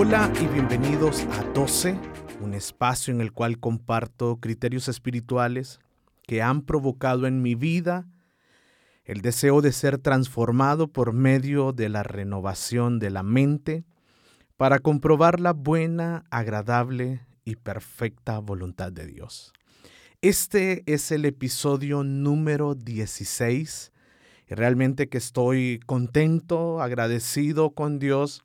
Hola y bienvenidos a 12, un espacio en el cual comparto criterios espirituales que han provocado en mi vida el deseo de ser transformado por medio de la renovación de la mente para comprobar la buena, agradable y perfecta voluntad de Dios. Este es el episodio número 16 y realmente que estoy contento, agradecido con Dios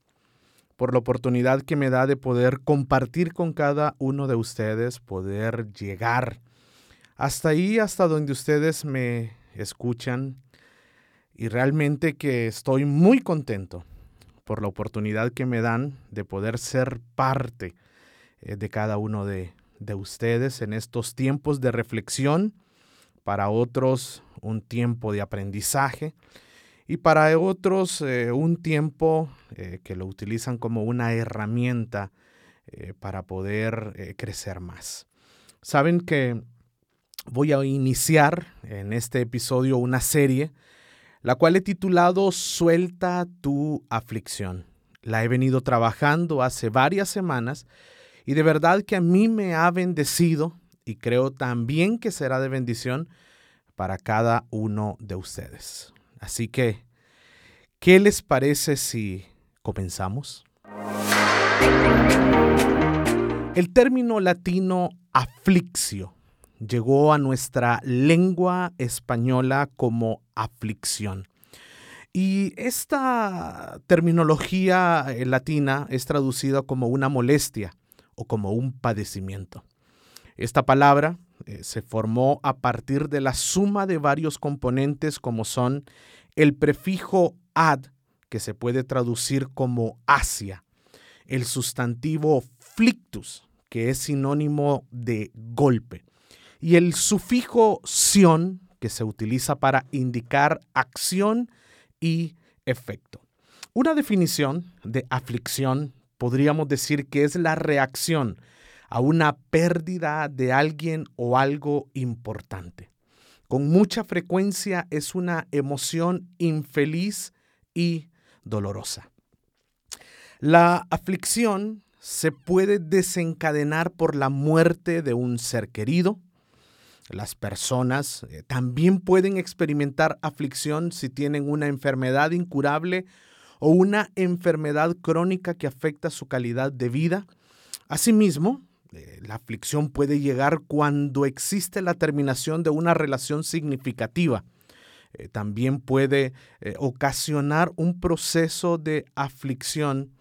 por la oportunidad que me da de poder compartir con cada uno de ustedes, poder llegar hasta ahí, hasta donde ustedes me escuchan. Y realmente que estoy muy contento por la oportunidad que me dan de poder ser parte eh, de cada uno de, de ustedes en estos tiempos de reflexión, para otros un tiempo de aprendizaje y para otros eh, un tiempo eh, que lo utilizan como una herramienta eh, para poder crecer más. Saben que voy a iniciar en este episodio una serie, la cual he titulado Suelta tu aflicción. La he venido trabajando hace varias semanas y de verdad que a mí me ha bendecido y creo también que será de bendición para cada uno de ustedes. Así que, ¿qué les parece si comenzamos? El término latino afliccio llegó a nuestra lengua española como aflicción. Y esta terminología eh, latina es traducida como una molestia o como un padecimiento. Esta palabra eh, se formó a partir de la suma de varios componentes como son el prefijo ad, que se puede traducir como Asia, el sustantivo flictus, que es sinónimo de golpe, y el sufijo sion, que se utiliza para indicar acción y efecto. Una definición de aflicción podríamos decir que es la reacción a una pérdida de alguien o algo importante. Con mucha frecuencia es una emoción infeliz y dolorosa. La aflicción se puede desencadenar por la muerte de un ser querido. Las personas eh, también pueden experimentar aflicción si tienen una enfermedad incurable o una enfermedad crónica que afecta su calidad de vida. Asimismo, eh, la aflicción puede llegar cuando existe la terminación de una relación significativa. Eh, también puede eh, ocasionar un proceso de aflicción,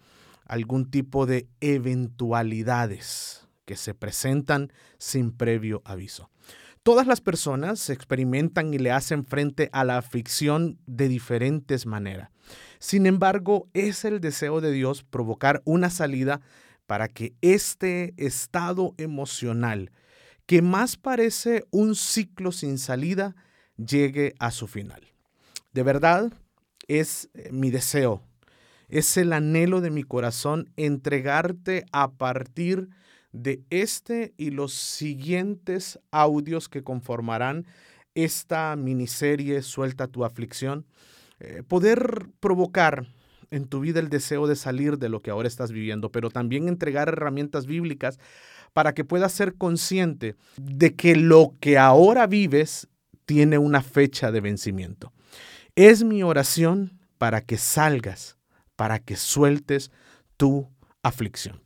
algún tipo de eventualidades que se presentan sin previo aviso. Todas las personas experimentan y le hacen frente a la aflicción de diferentes maneras. Sin embargo, es el deseo de Dios provocar una salida para que este estado emocional, que más parece un ciclo sin salida, llegue a su final. De verdad, es eh, mi deseo, es el anhelo de mi corazón entregarte a partir de este y los siguientes audios que conformarán esta miniserie Suelta tu aflicción, eh, poder provocar en tu vida el deseo de salir de lo que ahora estás viviendo, pero también entregar herramientas bíblicas para que puedas ser consciente de que lo que ahora vives tiene una fecha de vencimiento. Es mi oración para que salgas, para que sueltes tu aflicción.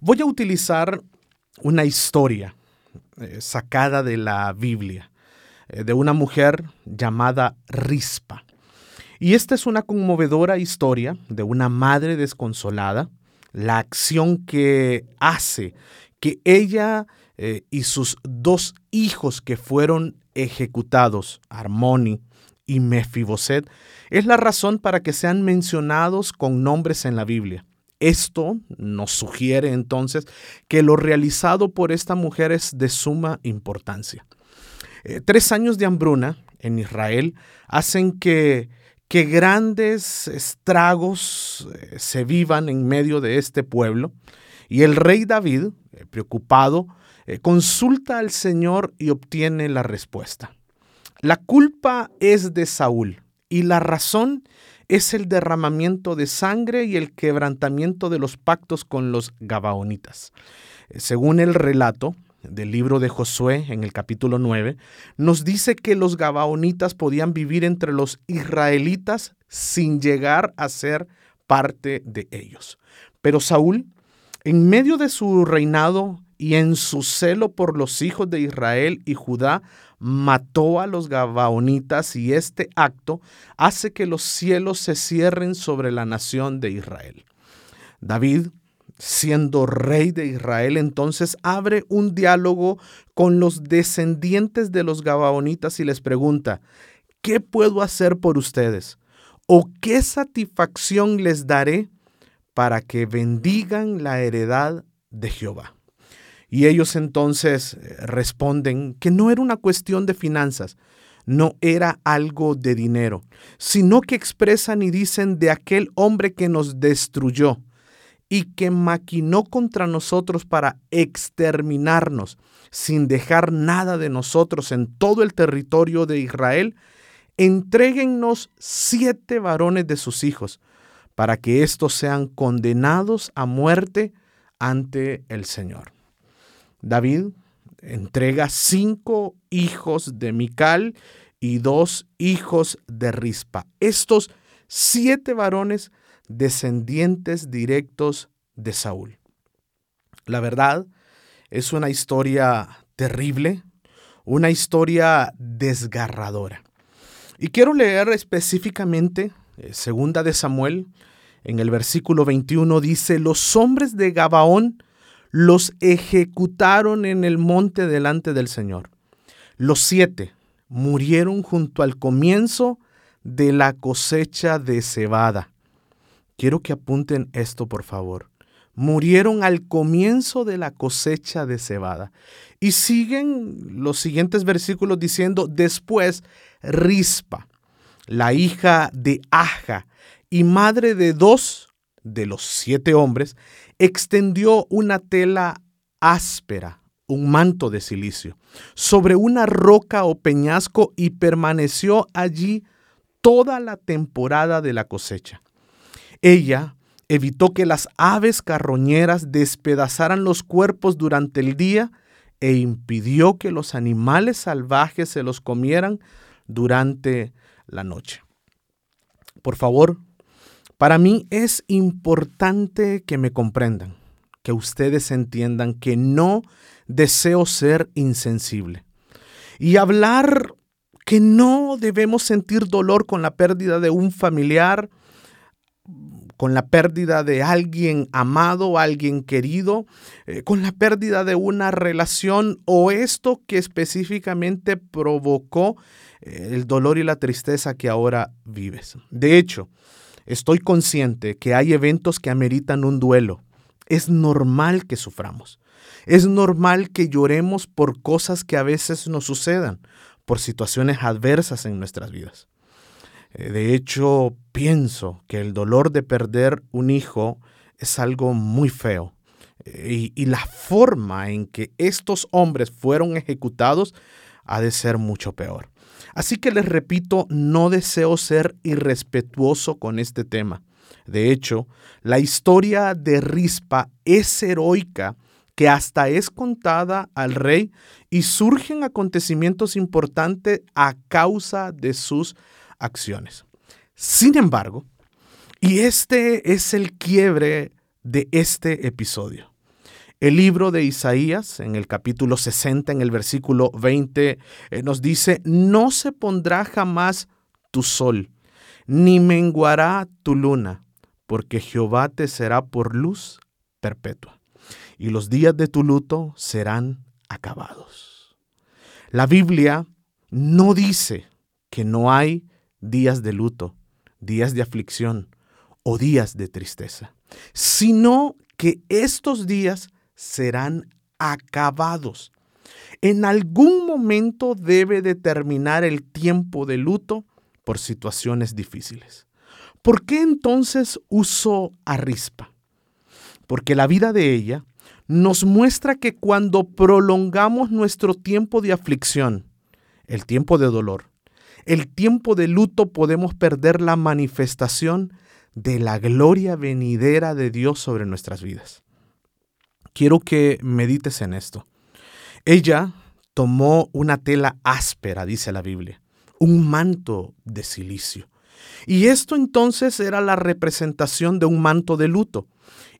Voy a utilizar una historia eh, sacada de la Biblia, eh, de una mujer llamada Rispa. Y esta es una conmovedora historia de una madre desconsolada, la acción que hace que ella eh, y sus dos hijos que fueron ejecutados, Armoni y Mefiboset es la razón para que sean mencionados con nombres en la Biblia. Esto nos sugiere entonces que lo realizado por esta mujer es de suma importancia. Eh, tres años de hambruna en Israel hacen que, que grandes estragos eh, se vivan en medio de este pueblo y el rey David, eh, preocupado, consulta al Señor y obtiene la respuesta. La culpa es de Saúl y la razón es el derramamiento de sangre y el quebrantamiento de los pactos con los Gabaonitas. Eh, según el relato del libro de Josué en el capítulo 9, nos dice que los Gabaonitas podían vivir entre los israelitas sin llegar a ser parte de ellos. Pero Saúl, en medio de su reinado y en su celo por los hijos de Israel y Judá, mató a los Gabaonitas y este acto hace que los cielos se cierren sobre la nación de Israel. David, siendo rey de Israel, entonces abre un diálogo con los descendientes de los Gabaonitas y les pregunta, ¿qué puedo hacer por ustedes? ¿O qué satisfacción les daré para que bendigan la heredad de Jehová? Y ellos entonces eh, responden que no era una cuestión de finanzas, no era algo de dinero, sino que expresan y dicen de aquel hombre que nos destruyó y que maquinó contra nosotros para exterminarnos sin dejar nada de nosotros en todo el territorio de Israel, entréguennos siete varones de sus hijos, para que éstos sean condenados a muerte ante el Señor. David entrega cinco hijos de Mical y dos hijos de Rispa. Estos siete varones descendientes directos de Saúl. La verdad es una historia terrible, una historia desgarradora. Y quiero leer específicamente eh, segunda de Samuel, en el versículo 21 dice, los hombres de Gabaón los ejecutaron en el monte delante del Señor. Los siete murieron junto al comienzo de la cosecha de cebada. Quiero que apunten esto, por favor. Murieron al comienzo de la cosecha de cebada. Y siguen los siguientes versículos diciendo, después Rispa, la hija de Aja y madre de dos de los siete hombres, extendió una tela áspera, un manto de silicio, sobre una roca o peñasco y permaneció allí toda la temporada de la cosecha. Ella evitó que las aves carroñeras despedazaran los cuerpos durante el día e impidió que los animales salvajes se los comieran durante la noche. Por favor, para mí es importante que me comprendan, que ustedes entiendan que no deseo ser insensible y hablar que no debemos sentir dolor con la pérdida de un familiar, con la pérdida de alguien amado, alguien querido, eh, con la pérdida de una relación o esto que específicamente provocó eh, el dolor y la tristeza que ahora vives. De hecho, Estoy consciente que hay eventos que ameritan un duelo. Es normal que suframos. Es normal que lloremos por cosas que a veces nos sucedan, por situaciones adversas en nuestras vidas. Eh, de hecho, pienso que el dolor de perder un hijo es algo muy feo. Eh, y, la forma en que estos hombres fueron ejecutados ha de ser mucho peor. Así que les repito, no deseo ser irrespetuoso con este tema. De hecho, la historia de Rispa es heroica que hasta es contada al rey y surgen acontecimientos importantes a causa de sus acciones. Sin embargo, y este es el quiebre de este episodio. El libro de Isaías, en el capítulo 60, en el versículo 20, eh, nos dice, no se pondrá jamás tu sol, ni menguará tu luna, porque Jehová te será por luz perpetua, y los días de tu luto serán acabados. La Biblia no dice que no hay días de luto, días de aflicción o días de tristeza, sino que estos días serán acabados. En algún momento debe determinar el tiempo de luto por situaciones difíciles. ¿Por qué entonces uso a Rispa? Porque la vida de ella nos muestra que cuando prolongamos nuestro tiempo de aflicción, el tiempo de dolor, el tiempo de luto, podemos perder la manifestación de la gloria venidera de Dios sobre nuestras vidas. Quiero que medites en esto. Ella tomó una tela áspera, dice la Biblia, un manto de silicio. Y esto entonces era la representación de un manto de luto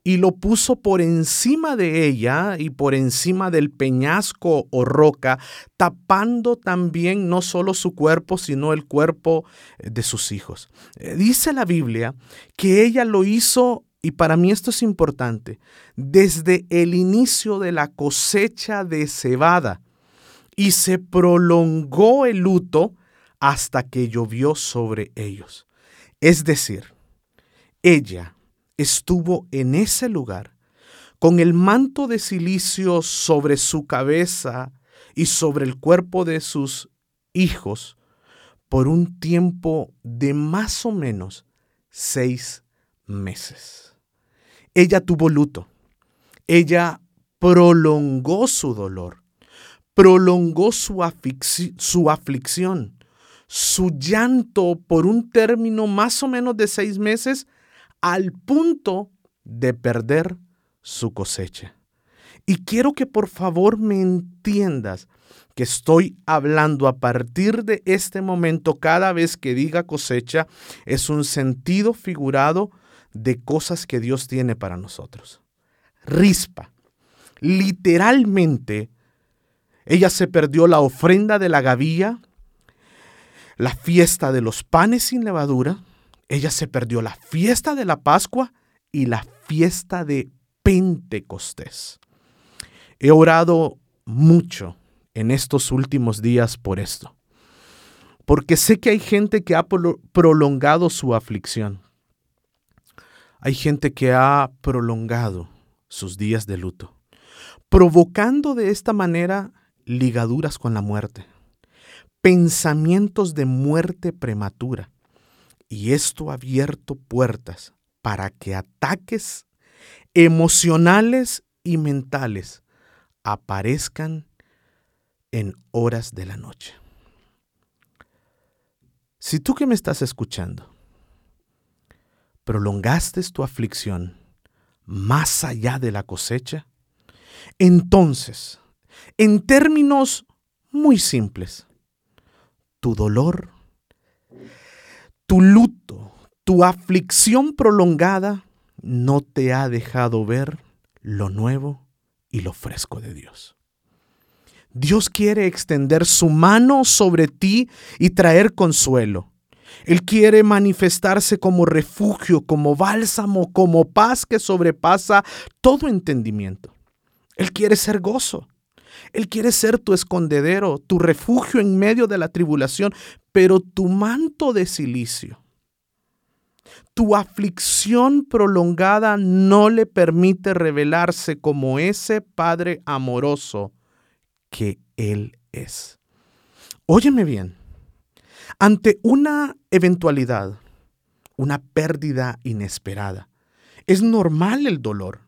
y lo puso por encima de ella y por encima del peñasco o roca, tapando también no solo su cuerpo, sino el cuerpo eh, de sus hijos. Eh, dice la Biblia que ella lo hizo, y para mí esto es importante, desde el inicio de la cosecha de cebada, y se prolongó el luto hasta que llovió sobre ellos. Es decir, ella estuvo en ese lugar con el manto de silicio sobre su cabeza y sobre el cuerpo de sus hijos por un tiempo de más o menos seis meses. Ella tuvo luto. Ella prolongó su dolor, prolongó su, su aflicción, su llanto por un término más o menos de seis meses al punto de perder su cosecha. Y quiero que por favor me entiendas que estoy hablando a partir de este momento, cada vez que diga cosecha, es un sentido figurado de cosas que Dios tiene para nosotros. Rispa, literalmente, ella se perdió la ofrenda de la gavilla, la fiesta de los panes sin levadura, ella se perdió la fiesta de la Pascua y la fiesta de Pentecostés. He orado mucho en estos últimos días por esto, porque sé que hay gente que ha prolongado su aflicción. Hay gente que ha prolongado sus días de luto, provocando de esta manera ligaduras con la muerte, pensamientos de muerte prematura, y esto ha abierto puertas para que ataques emocionales y mentales aparezcan en horas de la noche. Si tú que me estás escuchando prolongaste tu aflicción más allá de la cosecha, entonces, en términos muy simples, tu dolor tu luto, tu aflicción prolongada no te ha dejado ver lo nuevo y lo fresco de Dios. Dios quiere extender su mano sobre ti y traer consuelo. Él quiere manifestarse como refugio, como bálsamo, como paz que sobrepasa todo entendimiento. Él quiere ser gozo. Él quiere ser tu escondedero, tu refugio en medio de la tribulación, pero tu manto de silicio, tu aflicción prolongada no le permite revelarse como ese Padre amoroso que Él es. Óyeme bien, ante una eventualidad, una pérdida inesperada, es normal el dolor,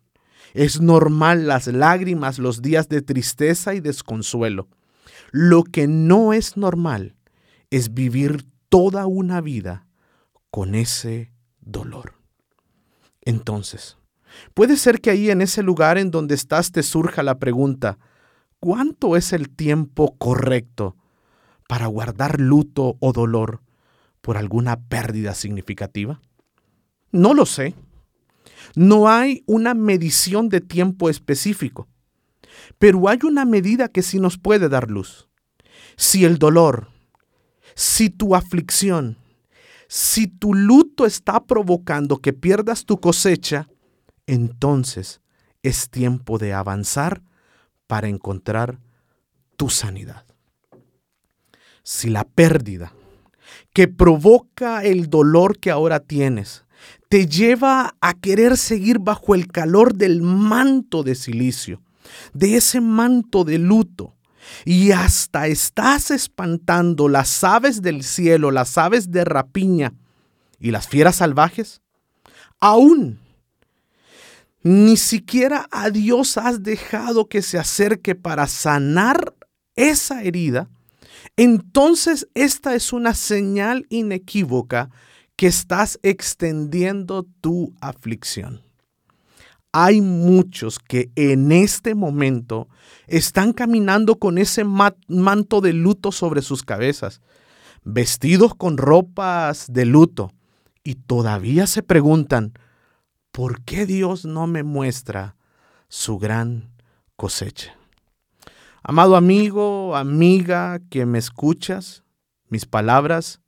es normal las lágrimas, los días de tristeza y desconsuelo. Lo que no es normal es vivir toda una vida con ese dolor. Entonces, puede ser que ahí en ese lugar en donde estás te surja la pregunta, ¿cuánto es el tiempo correcto para guardar luto o dolor por alguna pérdida significativa? No lo sé. No hay una medición de tiempo específico, pero hay una medida que sí nos puede dar luz. Si el dolor, si tu aflicción, si tu luto está provocando que pierdas tu cosecha, entonces es tiempo de avanzar para encontrar tu sanidad. Si la pérdida que provoca el dolor que ahora tienes, te lleva a querer seguir bajo el calor del manto de silicio, de ese manto de luto. Y hasta estás espantando las aves del cielo, las aves de rapiña y las fieras salvajes. Aún ni siquiera a Dios has dejado que se acerque para sanar esa herida, entonces esta es una señal inequívoca que estás extendiendo tu aflicción. Hay muchos que en este momento están caminando con ese manto de luto sobre sus cabezas, vestidos con ropas de luto, y todavía se preguntan, ¿por qué Dios no me muestra su gran cosecha? Amado amigo, amiga que me escuchas, mis palabras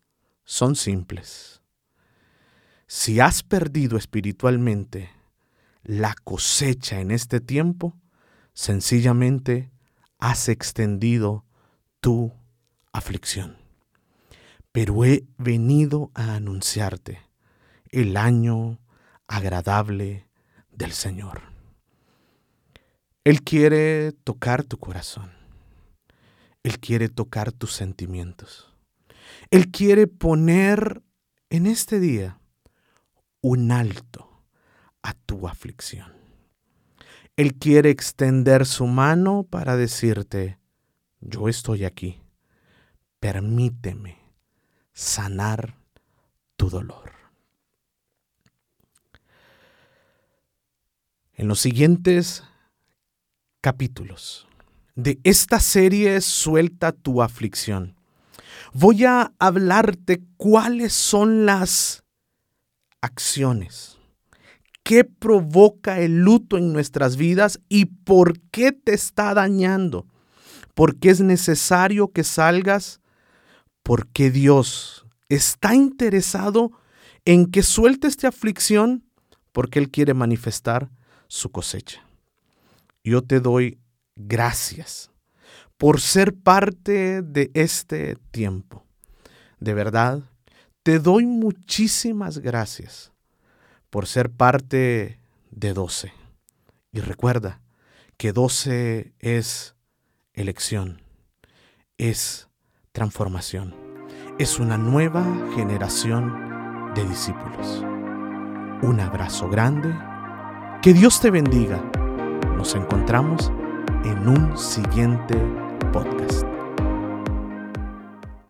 son simples. Si has perdido espiritualmente la cosecha en este tiempo, sencillamente has extendido tu aflicción. Pero he venido a anunciarte el año agradable del Señor. Él quiere tocar tu corazón. Él quiere tocar tus sentimientos. Él quiere poner en este día un alto a tu aflicción. Él quiere extender su mano para decirte, yo estoy aquí, permíteme sanar tu dolor. En los siguientes capítulos de esta serie Suelta tu aflicción, voy a hablarte cuáles son las acciones, qué provoca el luto en nuestras vidas y por qué te está dañando, por qué es necesario que salgas, porque Dios está interesado en que sueltes esta aflicción, porque Él quiere manifestar su cosecha. Yo te doy gracias por ser parte de este tiempo. De verdad, te doy muchísimas gracias por ser parte de 12. Y recuerda que 12 es elección, es transformación, es una nueva generación de discípulos. Un abrazo grande que Dios te bendiga. Nos encontramos en un siguiente podcast.